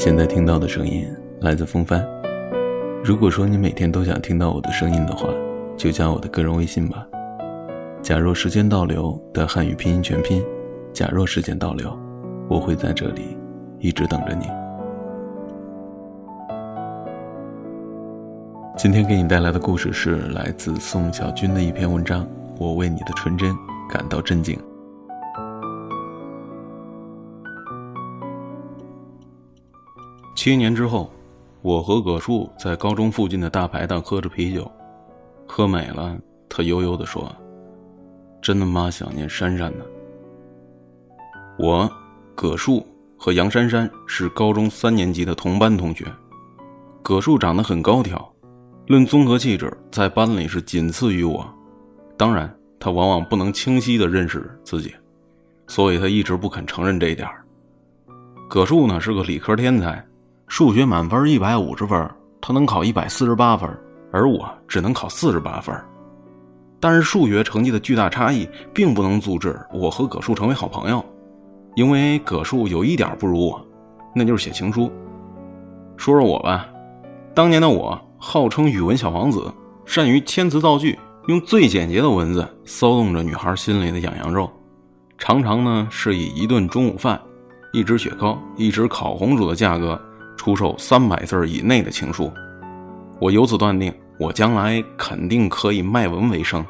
现在听到的声音来自风帆。如果说你每天都想听到我的声音的话，就加我的个人微信吧。假若时间倒流的汉语拼音全拼，假若时间倒流，我会在这里一直等着你。今天给你带来的故事是来自宋小军的一篇文章，我为你的纯真感到震惊。七年之后，我和葛树在高中附近的大排档喝着啤酒，喝美了，他悠悠地说：“真他妈想念珊珊呢。”我、葛树和杨珊珊是高中三年级的同班同学。葛树长得很高挑，论综合气质，在班里是仅次于我。当然，他往往不能清晰地认识自己，所以他一直不肯承认这一点。葛树呢是个理科天才。数学满分一百五十分，他能考一百四十八分，而我只能考四十八分。但是数学成绩的巨大差异，并不能阻止我和葛树成为好朋友，因为葛树有一点不如我，那就是写情书。说说我吧，当年的我号称语文小王子，善于遣词造句，用最简洁的文字骚动着女孩心里的痒痒肉，常常呢是以一顿中午饭、一支雪糕、一支烤红薯的价格。出售三百字以内的情书，我由此断定，我将来肯定可以卖文为生。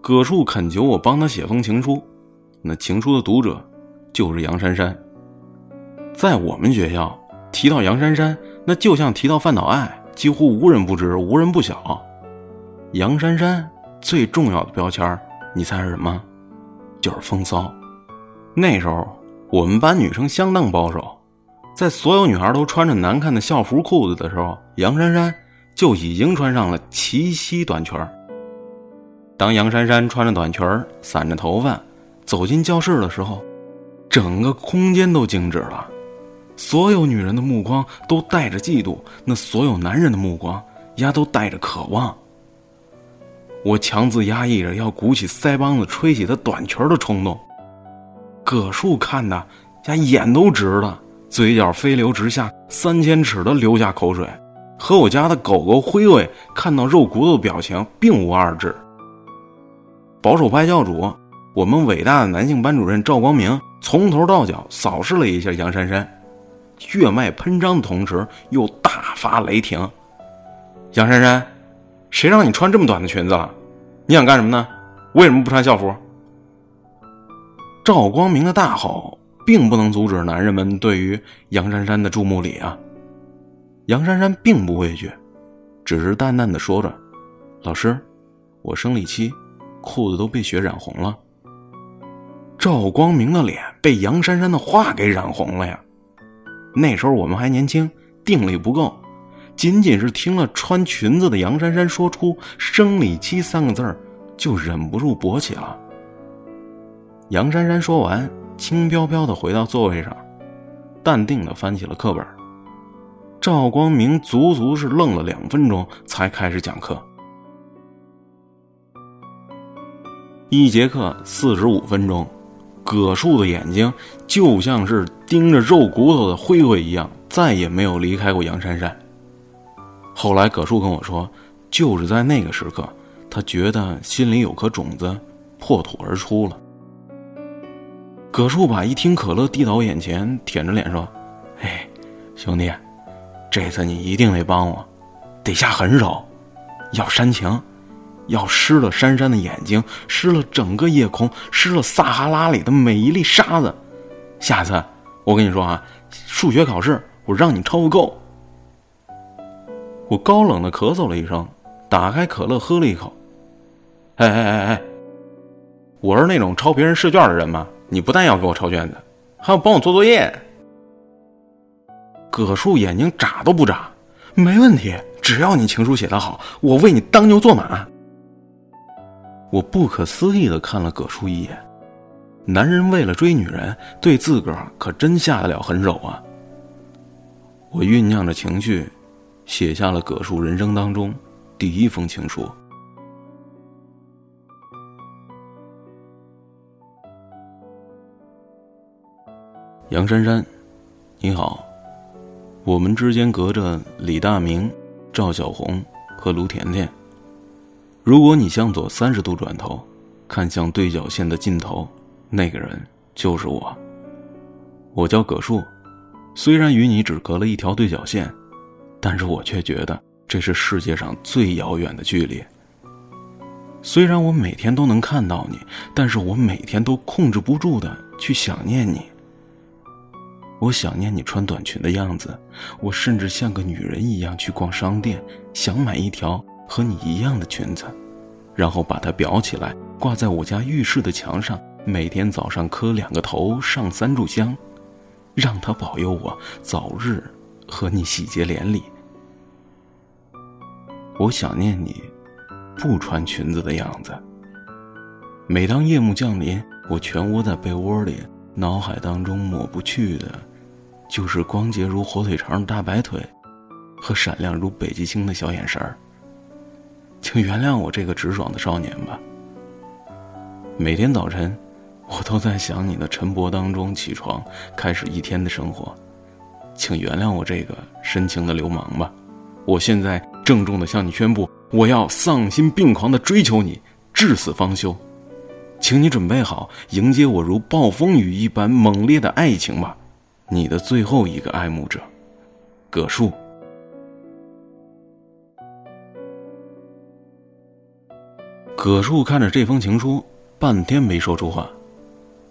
葛树恳求我帮他写封情书，那情书的读者就是杨珊珊。在我们学校，提到杨珊珊，那就像提到范岛爱，几乎无人不知，无人不晓。杨珊珊最重要的标签，你猜是什么？就是风骚。那时候，我们班女生相当保守。在所有女孩都穿着难看的校服裤子的时候，杨珊珊就已经穿上了齐膝短裙当杨珊珊穿着短裙散着头发走进教室的时候，整个空间都静止了，所有女人的目光都带着嫉妒，那所有男人的目光呀都带着渴望。我强自压抑着要鼓起腮帮子吹起她短裙的冲动。葛树看的呀眼都直了。嘴角飞流直下，三千尺的流下口水，和我家的狗狗灰灰看到肉骨头的表情并无二致。保守派教主，我们伟大的男性班主任赵光明从头到脚扫视了一下杨珊珊，血脉喷张的同时又大发雷霆：“杨珊珊，谁让你穿这么短的裙子了？你想干什么呢？为什么不穿校服？”赵光明的大吼。并不能阻止男人们对于杨珊珊的注目礼啊！杨珊珊并不畏惧，只是淡淡的说着：“老师，我生理期，裤子都被血染红了。”赵光明的脸被杨珊珊的话给染红了呀！那时候我们还年轻，定力不够，仅仅是听了穿裙子的杨珊珊说出“生理期”三个字儿，就忍不住勃起了。杨珊珊说完。轻飘飘的回到座位上，淡定的翻起了课本。赵光明足足是愣了两分钟，才开始讲课。一节课四十五分钟，葛树的眼睛就像是盯着肉骨头的灰灰一样，再也没有离开过杨珊珊。后来葛树跟我说，就是在那个时刻，他觉得心里有颗种子破土而出了。葛树把一听可乐递到我眼前，舔着脸说：“哎，兄弟，这次你一定得帮我，得下狠手，要煽情，要湿了珊珊的眼睛，湿了整个夜空，湿了撒哈拉里的每一粒沙子。下次我跟你说啊，数学考试我让你抄个够。”我高冷的咳嗽了一声，打开可乐喝了一口。哎哎哎哎，我是那种抄别人试卷的人吗？你不但要给我抄卷子，还要帮我做作业。葛树眼睛眨都不眨，没问题，只要你情书写得好，我为你当牛做马。我不可思议的看了葛树一眼，男人为了追女人，对自个儿可真下得了狠手啊！我酝酿着情绪，写下了葛树人生当中第一封情书。杨珊珊，你好，我们之间隔着李大明、赵小红和卢甜甜。如果你向左三十度转头，看向对角线的尽头，那个人就是我。我叫葛树，虽然与你只隔了一条对角线，但是我却觉得这是世界上最遥远的距离。虽然我每天都能看到你，但是我每天都控制不住的去想念你。我想念你穿短裙的样子，我甚至像个女人一样去逛商店，想买一条。和你一样的裙子，然后把它裱起来，挂在我家浴室的墙上。每天早上磕两个头，上三炷香，让他保佑我早日和你喜结连理。我想念你不穿裙子的样子。每当夜幕降临，我蜷窝在被窝里，脑海当中抹不去的，就是光洁如火腿肠的大白腿，和闪亮如北极星的小眼神儿。请原谅我这个直爽的少年吧。每天早晨，我都在想你的晨勃当中起床，开始一天的生活。请原谅我这个深情的流氓吧。我现在郑重的向你宣布，我要丧心病狂的追求你，至死方休。请你准备好迎接我如暴风雨一般猛烈的爱情吧。你的最后一个爱慕者，葛树。葛树看着这封情书，半天没说出话。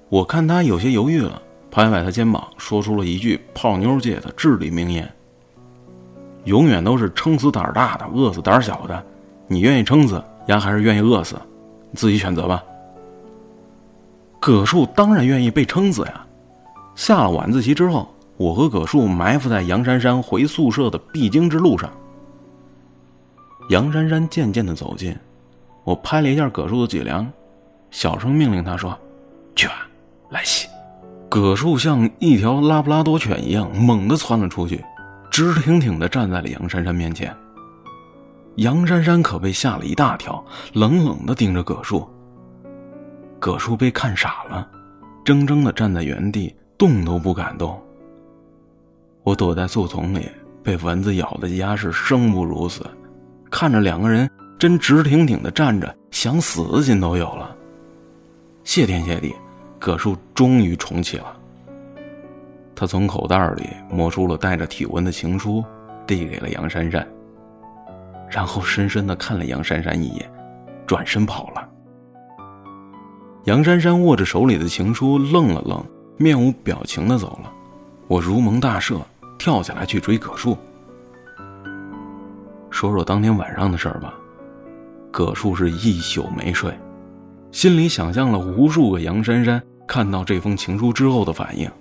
我看他有些犹豫了，拍拍他肩膀，说出了一句泡妞界的至理名言：“永远都是撑死胆大的，饿死胆小的。你愿意撑死丫，还是愿意饿死？你自己选择吧。”葛树当然愿意被撑死呀。下了晚自习之后，我和葛树埋伏在杨珊珊回宿舍的必经之路上。杨珊珊渐渐的走近。我拍了一下葛树的脊梁，小声命令他说：“去吧，来西。”葛树像一条拉布拉多犬一样猛地窜了出去，直挺挺地站在了杨珊珊面前。杨珊珊可被吓了一大跳，冷冷地盯着葛树。葛树被看傻了，怔怔地站在原地，动都不敢动。我躲在树丛里，被蚊子咬的家是生不如死，看着两个人。真直挺挺的站着，想死的心都有了。谢天谢地，葛树终于重启了。他从口袋里摸出了带着体温的情书，递给了杨珊珊，然后深深的看了杨珊珊一眼，转身跑了。杨珊珊握着手里的情书，愣了愣，面无表情的走了。我如蒙大赦，跳下来去追葛树。说说当天晚上的事儿吧。葛树是一宿没睡，心里想象了无数个杨珊珊看到这封情书之后的反应。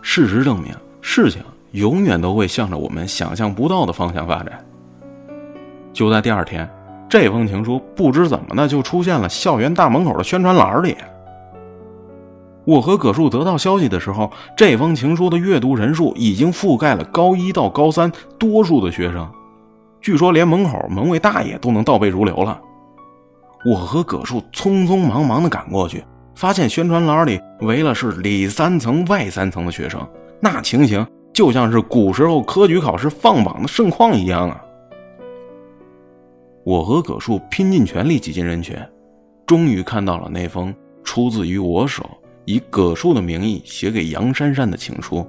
事实证明，事情永远都会向着我们想象不到的方向发展。就在第二天，这封情书不知怎么的就出现了校园大门口的宣传栏里。我和葛树得到消息的时候，这封情书的阅读人数已经覆盖了高一到高三多数的学生，据说连门口门卫大爷都能倒背如流了。我和葛树匆匆忙忙的赶过去，发现宣传栏里围了是里三层外三层的学生，那情形就像是古时候科举考试放榜的盛况一样啊！我和葛树拼尽全力挤进人群，终于看到了那封出自于我手、以葛树的名义写给杨珊珊的情书。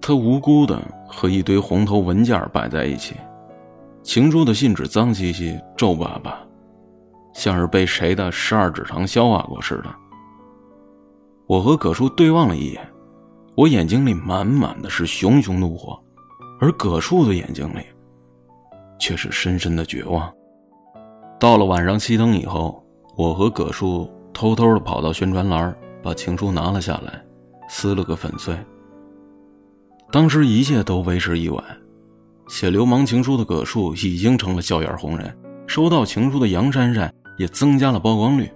他无辜的和一堆红头文件摆在一起，情书的信纸脏兮兮、皱巴巴。像是被谁的十二指肠消化过似的。我和葛树对望了一眼，我眼睛里满满的是熊熊怒火，而葛树的眼睛里却是深深的绝望。到了晚上熄灯以后，我和葛树偷偷的跑到宣传栏，把情书拿了下来，撕了个粉碎。当时一切都为时已晚，写流氓情书的葛树已经成了校园红人，收到情书的杨珊珊。也增加了曝光率。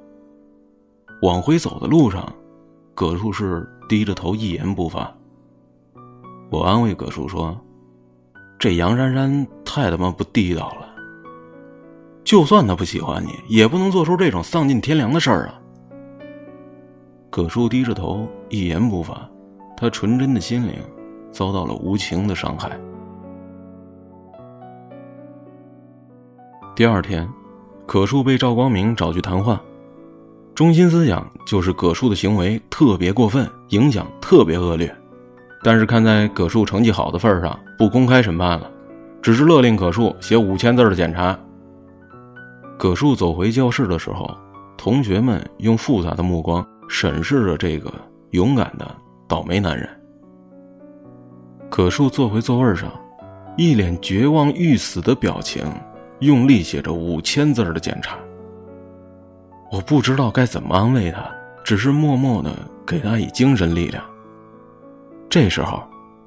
往回走的路上，葛树是低着头，一言不发。我安慰葛树说：“这杨珊珊太他妈不地道了。就算他不喜欢你也不能做出这种丧尽天良的事儿啊。葛树低着头一言不发他纯真的心灵遭到了无情的伤害。第二天葛树被赵光明找去谈话中心思想就是葛树的行为特别过分影响特别恶劣。但是看在葛树成绩好的份上，不公开审判了，只是勒令葛树写五千字的检查。葛树走回教室的时候，同学们用复杂的目光审视着这个勇敢的倒霉男人。葛树坐回座位上，一脸绝望欲死的表情，用力写着五千字的检查。我不知道该怎么安慰他，只是默默的给他以精神力量。这时候，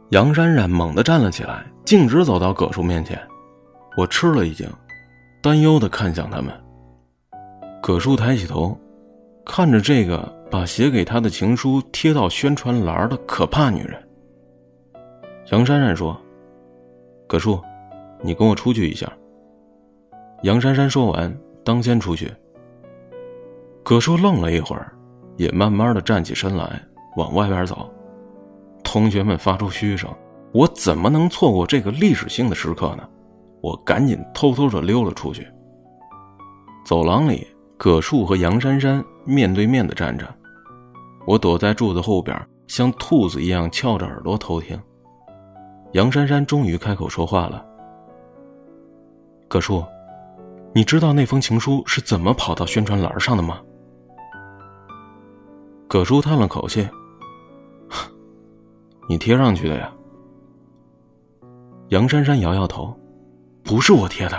杨珊珊猛地站了起来，径直走到葛树面前。我吃了一惊，担忧的看向他们。葛树抬起头，看着这个把写给他的情书贴到宣传栏的可怕女人。杨珊珊说：“葛树，你跟我出去一下。”杨珊珊说完，当先出去。葛树愣了一会儿，也慢慢的站起身来，往外边走。同学们发出嘘声，我怎么能错过这个历史性的时刻呢？我赶紧偷偷的溜了出去。走廊里，葛树和杨珊珊面对面的站着，我躲在柱子后边，像兔子一样翘着耳朵偷听。杨珊珊终于开口说话了：“葛树，你知道那封情书是怎么跑到宣传栏上的吗？”葛树叹了口气。你贴上去的呀？杨珊珊摇摇头，不是我贴的。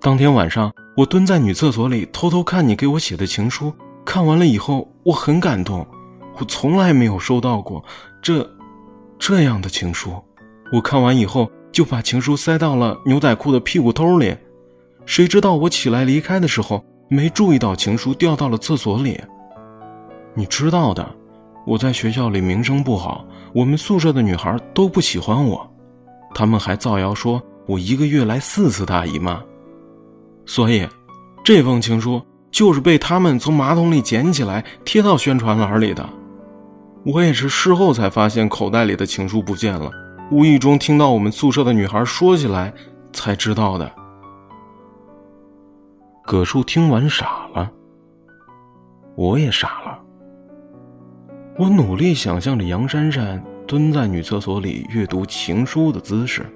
当天晚上，我蹲在女厕所里偷偷看你给我写的情书，看完了以后，我很感动。我从来没有收到过这这样的情书。我看完以后，就把情书塞到了牛仔裤的屁股兜里。谁知道我起来离开的时候，没注意到情书掉到了厕所里。你知道的，我在学校里名声不好。我们宿舍的女孩都不喜欢我，他们还造谣说我一个月来四次大姨妈，所以，这封情书就是被他们从马桶里捡起来贴到宣传栏里的。我也是事后才发现口袋里的情书不见了，无意中听到我们宿舍的女孩说起来才知道的。葛树听完傻了，我也傻了。我努力想象着杨珊珊蹲在女厕所里阅读情书的姿势，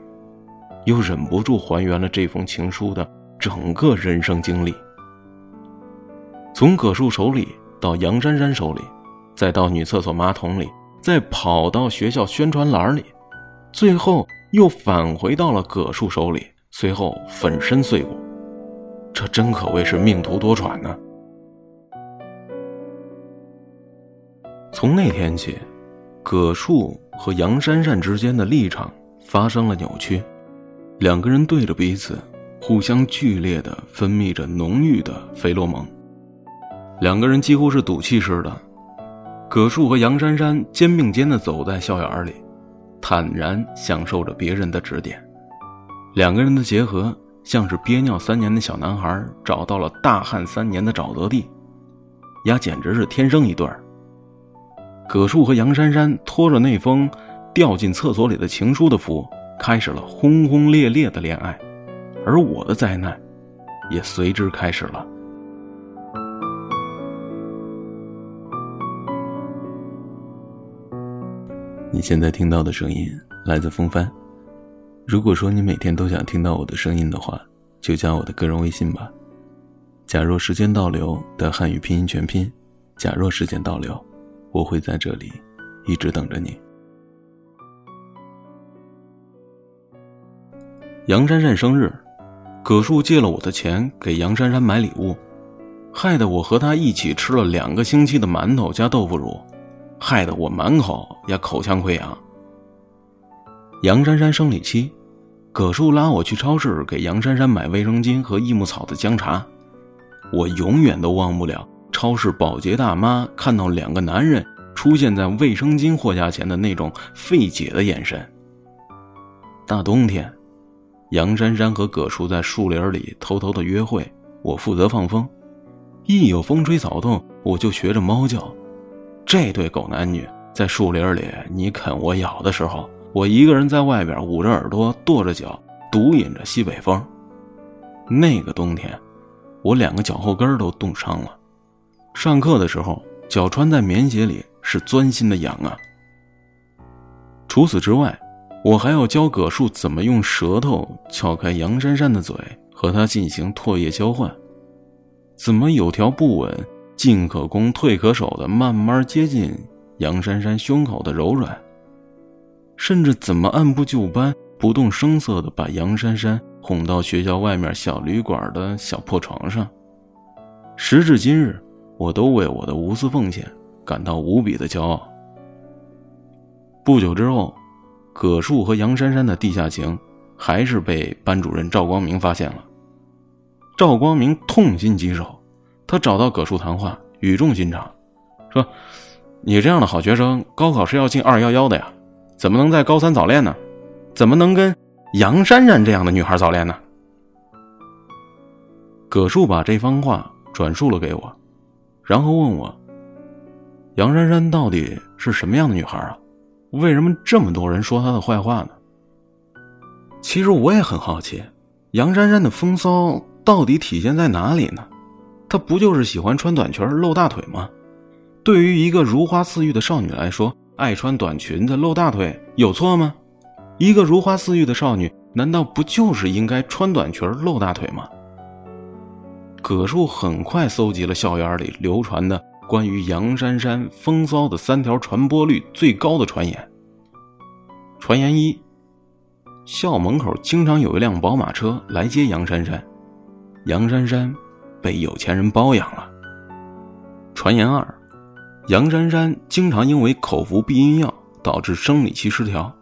又忍不住还原了这封情书的整个人生经历。从葛树手里到杨珊珊手里，再到女厕所马桶里，再跑到学校宣传栏里，最后又返回到了葛树手里，随后粉身碎骨。这真可谓是命途多舛呢。从那天起，葛树和杨珊珊之间的立场发生了扭曲，两个人对着彼此，互相剧烈的分泌着浓郁的肥洛蒙，两个人几乎是赌气似的。葛树和杨珊珊肩并肩的走在校园里，坦然享受着别人的指点，两个人的结合像是憋尿三年的小男孩找到了大旱三年的沼泽地，呀，简直是天生一对儿。葛树和杨珊珊拖着那封掉进厕所里的情书的福，开始了轰轰烈烈的恋爱，而我的灾难也随之开始了。你现在听到的声音来自风帆。如果说你每天都想听到我的声音的话，就加我的个人微信吧。假若时间倒流的汉语拼音全拼，假若时间倒流。我会在这里，一直等着你。杨珊珊生日，葛树借了我的钱给杨珊珊买礼物，害得我和她一起吃了两个星期的馒头加豆腐乳，害得我满口也口腔溃疡。杨珊珊生理期，葛树拉我去超市给杨珊珊买卫生巾和益母草的姜茶，我永远都忘不了。超市保洁大妈看到两个男人出现在卫生巾货架前的那种费解的眼神。大冬天，杨珊珊和葛树在树林里偷偷的约会，我负责放风。一有风吹草动，我就学着猫叫。这对狗男女在树林里你啃我咬的时候，我一个人在外边捂着耳朵跺着脚，独饮着西北风。那个冬天，我两个脚后跟都冻伤了。上课的时候，脚穿在棉鞋里是钻心的痒啊。除此之外，我还要教葛树怎么用舌头撬开杨珊珊的嘴，和她进行唾液交换，怎么有条不紊、进可攻、退可守的慢慢接近杨珊珊胸口的柔软，甚至怎么按部就班、不动声色的把杨珊珊哄到学校外面小旅馆的小破床上。时至今日。我都为我的无私奉献感到无比的骄傲。不久之后，葛树和杨珊珊的地下情还是被班主任赵光明发现了。赵光明痛心疾首，他找到葛树谈话，语重心长说：“你这样的好学生，高考是要进二幺幺的呀，怎么能在高三早恋呢？怎么能跟杨珊珊这样的女孩早恋呢？”葛树把这番话转述了给我。然后问我：“杨珊珊到底是什么样的女孩啊？为什么这么多人说她的坏话呢？”其实我也很好奇，杨珊珊的风骚到底体现在哪里呢？她不就是喜欢穿短裙露大腿吗？对于一个如花似玉的少女来说，爱穿短裙子露大腿有错吗？一个如花似玉的少女，难道不就是应该穿短裙露大腿吗？葛树很快搜集了校园里流传的关于杨珊珊风骚的三条传播率最高的传言。传言一：校门口经常有一辆宝马车来接杨珊珊，杨珊珊被有钱人包养了。传言二：杨珊珊经常因为口服避孕药导致生理期失调，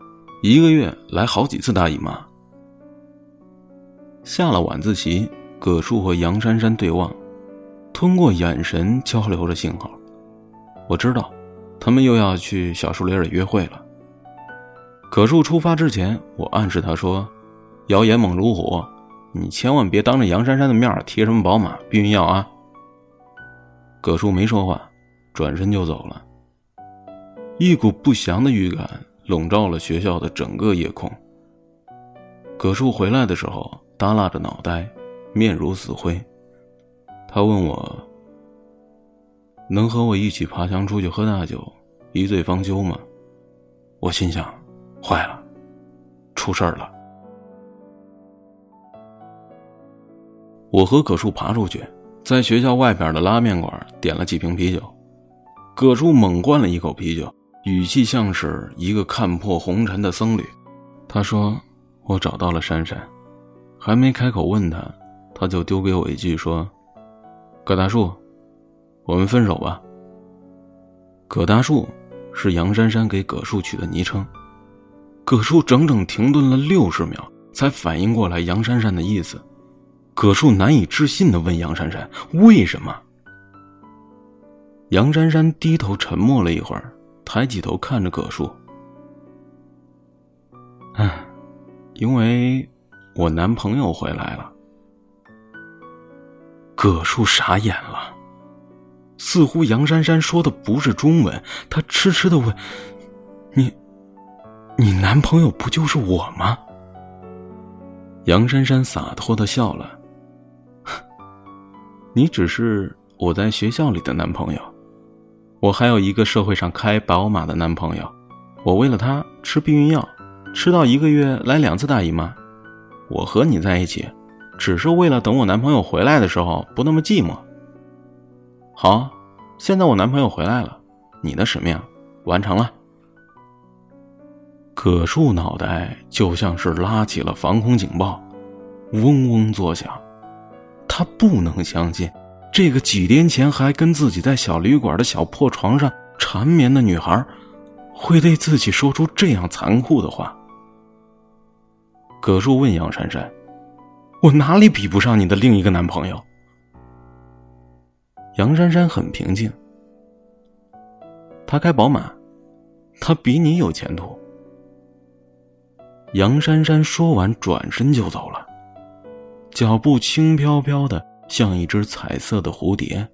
一个月来好几次大姨妈。下了晚自习。葛树和杨珊珊对望，通过眼神交流着信号。我知道，他们又要去小树林里约会了。葛树出发之前，我暗示他说：“谣言猛如虎，你千万别当着杨珊珊的面提什么宝马、避孕药啊。”葛树没说话，转身就走了。一股不祥的预感笼罩了学校的整个夜空。葛树回来的时候，耷拉着脑袋。面如死灰，他问我：“能和我一起爬墙出去喝大酒，一醉方休吗？”我心想：“坏了，出事儿了。”我和葛树爬出去，在学校外边的拉面馆点了几瓶啤酒。葛树猛灌了一口啤酒，语气像是一个看破红尘的僧侣。他说：“我找到了珊珊。”还没开口问他。他就丢给我一句说：“葛大树，我们分手吧。”葛大树是杨珊珊给葛树取的昵称。葛树整整停顿了六十秒，才反应过来杨珊珊的意思。葛树难以置信的问杨珊珊：“为什么？”杨珊珊低头沉默了一会儿，抬起头看着葛树：“唉，因为我男朋友回来了。”葛树傻眼了，似乎杨珊珊说的不是中文，他痴痴的问：“你，你男朋友不就是我吗？”杨珊珊洒脱的笑了：“你只是我在学校里的男朋友，我还有一个社会上开宝马的男朋友，我为了他吃避孕药，吃到一个月来两次大姨妈，我和你在一起。”只是为了等我男朋友回来的时候不那么寂寞。好，现在我男朋友回来了，你的使命完成了。葛树脑袋就像是拉起了防空警报，嗡嗡作响。他不能相信，这个几天前还跟自己在小旅馆的小破床上缠绵的女孩，会对自己说出这样残酷的话。葛树问杨珊珊。我哪里比不上你的另一个男朋友？杨珊珊很平静。他开宝马，他比你有前途。杨珊珊说完，转身就走了，脚步轻飘飘的，像一只彩色的蝴蝶。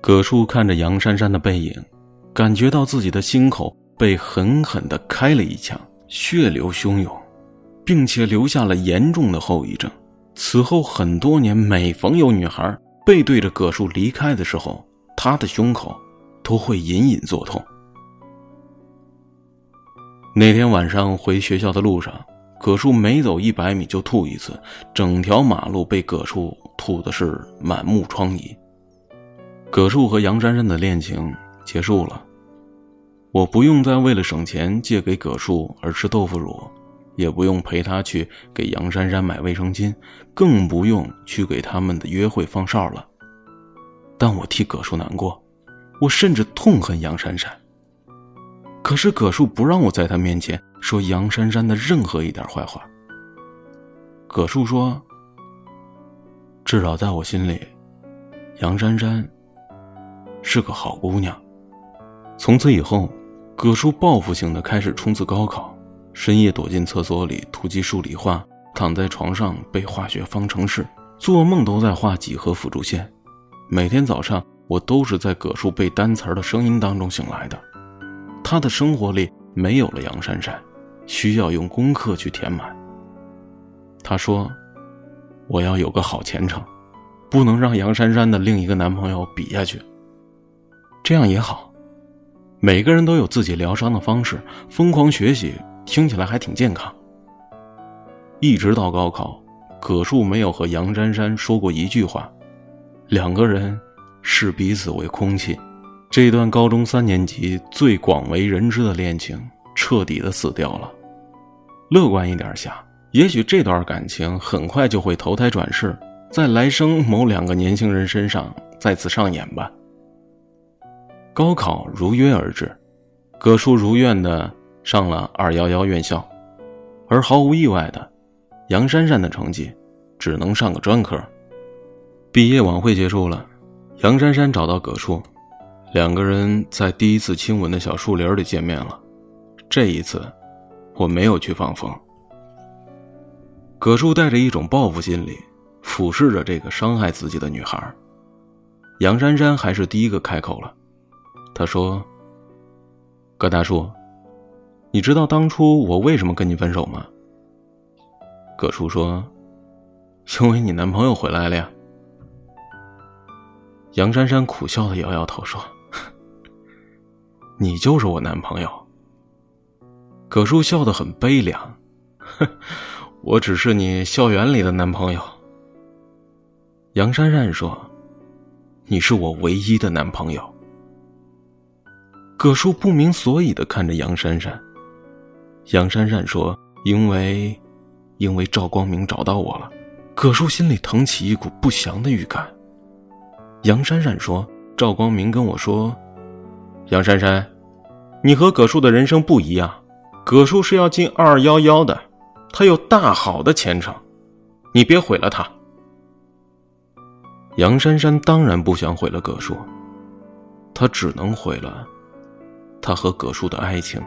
葛树看着杨珊珊的背影，感觉到自己的心口被狠狠的开了一枪，血流汹涌，并且留下了严重的后遗症。此后很多年，每逢有女孩背对着葛树离开的时候，他的胸口都会隐隐作痛。那天晚上回学校的路上，葛树每走一百米就吐一次，整条马路被葛树吐的是满目疮痍。葛树和杨珊珊的恋情结束了，我不用再为了省钱借给葛树而吃豆腐乳，也不用陪他去给杨珊珊买卫生巾，更不用去给他们的约会放哨了。但我替葛树难过，我甚至痛恨杨珊珊。可是葛树不让我在他面前说杨珊珊的任何一点坏话。葛树说：“至少在我心里，杨珊珊是个好姑娘。”从此以后，葛树报复性的开始冲刺高考，深夜躲进厕所里突击数理化，躺在床上背化学方程式，做梦都在画几何辅助线。每天早上，我都是在葛树背单词的声音当中醒来的。他的生活里没有了杨珊珊，需要用功课去填满。他说：“我要有个好前程，不能让杨珊珊的另一个男朋友比下去。这样也好，每个人都有自己疗伤的方式，疯狂学习听起来还挺健康。”一直到高考，葛树没有和杨珊珊说过一句话，两个人视彼此为空气。这段高中三年级最广为人知的恋情彻底的死掉了。乐观一点想，也许这段感情很快就会投胎转世，在来生某两个年轻人身上再次上演吧。高考如约而至，葛树如愿的上了二幺幺院校，而毫无意外的，杨珊珊的成绩只能上个专科。毕业晚会结束了，杨珊珊找到葛树。两个人在第一次亲吻的小树林里见面了。这一次，我没有去放风。葛树带着一种报复心理，俯视着这个伤害自己的女孩。杨珊珊还是第一个开口了，她说：“葛大叔，你知道当初我为什么跟你分手吗？”葛叔说：“因为你男朋友回来了呀。”杨珊珊苦笑的摇摇头说。你就是我男朋友。葛叔笑得很悲凉，哼我只是你校园里的男朋友。杨珊珊说：“你是我唯一的男朋友。”葛叔不明所以的看着杨珊珊。杨珊珊说：“因为，因为赵光明找到我了。”葛树心里腾起一股不祥的预感。杨珊珊说：“赵光明跟我说。”杨珊珊，你和葛树的人生不一样。葛树是要进二幺幺的，他有大好的前程，你别毁了他。杨珊珊当然不想毁了葛树，她只能毁了他和葛树的爱情。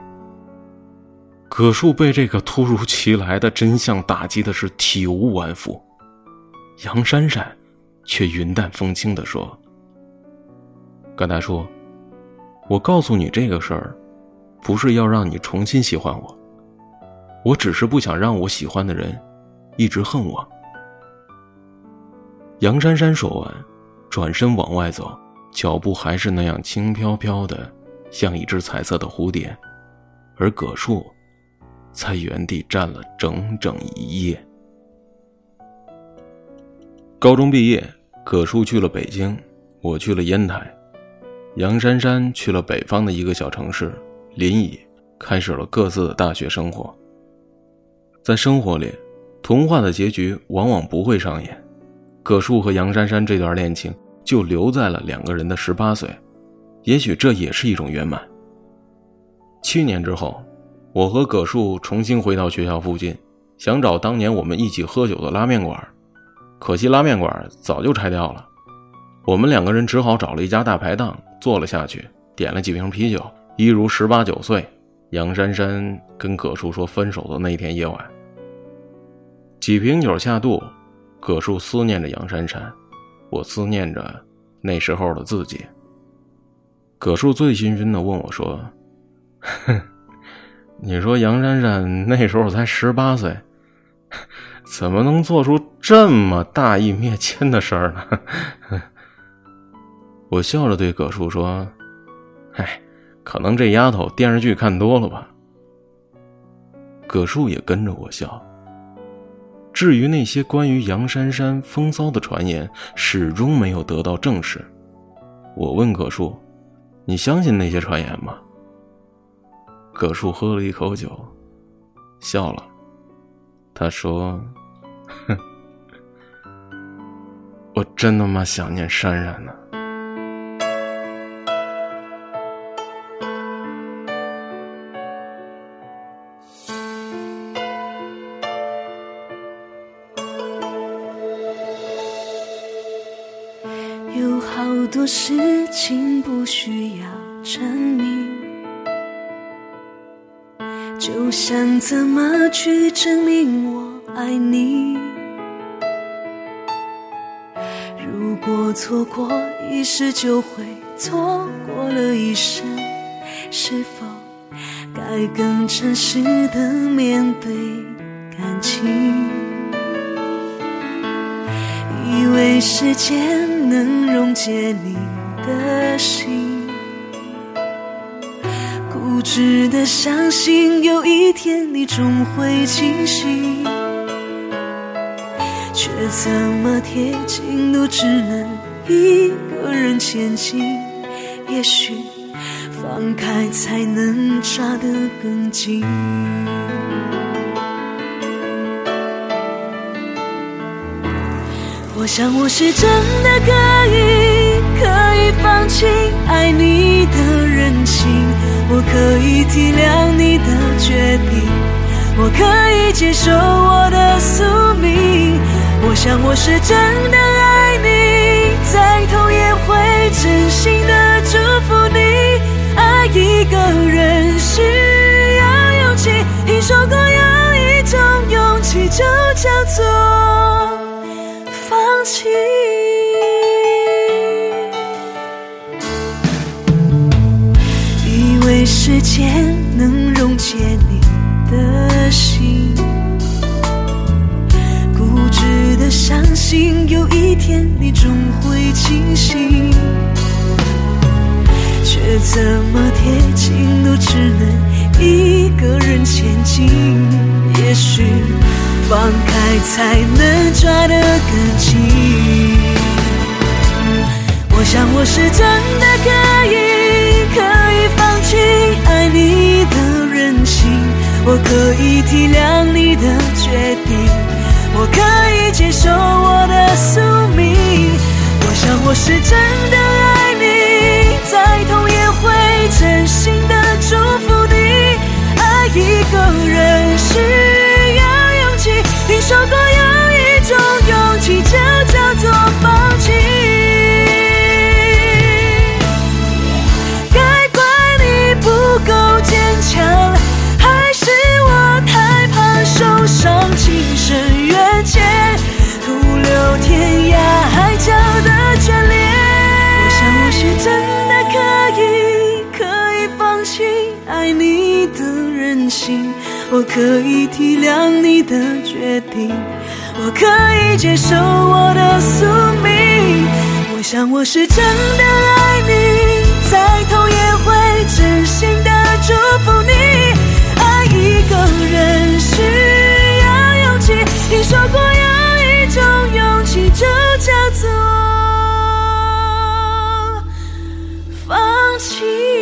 葛树被这个突如其来的真相打击的是体无完肤，杨珊珊却云淡风轻的说：“葛大叔。”我告诉你这个事儿，不是要让你重新喜欢我，我只是不想让我喜欢的人一直恨我。杨珊珊说完，转身往外走，脚步还是那样轻飘飘的，像一只彩色的蝴蝶，而葛树在原地站了整整一夜。高中毕业，葛树去了北京，我去了烟台。杨珊珊去了北方的一个小城市临沂，开始了各自的大学生活。在生活里，童话的结局往往不会上演。葛树和杨珊珊这段恋情就留在了两个人的十八岁，也许这也是一种圆满。七年之后，我和葛树重新回到学校附近，想找当年我们一起喝酒的拉面馆，可惜拉面馆早就拆掉了。我们两个人只好找了一家大排档。坐了下去，点了几瓶啤酒，一如十八九岁。杨珊珊跟葛树说分手的那天夜晚，几瓶酒下肚，葛树思念着杨珊珊，我思念着那时候的自己。葛树醉醺醺的问我说：“哼，你说杨珊珊那时候才十八岁，怎么能做出这么大义灭亲的事儿呢？我笑着对葛树说：“哎，可能这丫头电视剧看多了吧。”葛树也跟着我笑。至于那些关于杨珊珊风骚的传言，始终没有得到证实。我问葛树：“你相信那些传言吗？”葛树喝了一口酒，笑了。他说：“哼，我真他妈想念珊珊呢。”有好多事情不需要证明，就想怎么去证明我爱你。如果错过一时，就会错过了一生。是否该更诚实的面对感情？以为时间能溶解你的心，值得相信有一天你终会清醒，却怎么贴近都只能一个人前进。也许放开才能抓得更紧。我想我是真的可以，可以放弃爱你的任我可以接受我的宿命。我想我是真的爱你，再痛也会真心的祝福你。爱一个人需要勇气，听说过有一种勇气就叫做。放弃，以为时间能溶解你心，固执的相信有一天你终会清醒，却怎么贴近都只能一个人前进。也许。放开才能抓得更紧。我想我是真的可以，我可以体谅你的决定，我可以接受我的宿命。我想我是真的爱你，再痛也会真心的祝福你。爱一个人我可以体谅你的决定，我可以接受我的宿命。我想我是真的爱你，再痛也会真心的祝福你。爱一个人需要勇气，听说过有一种勇气，就叫做放弃。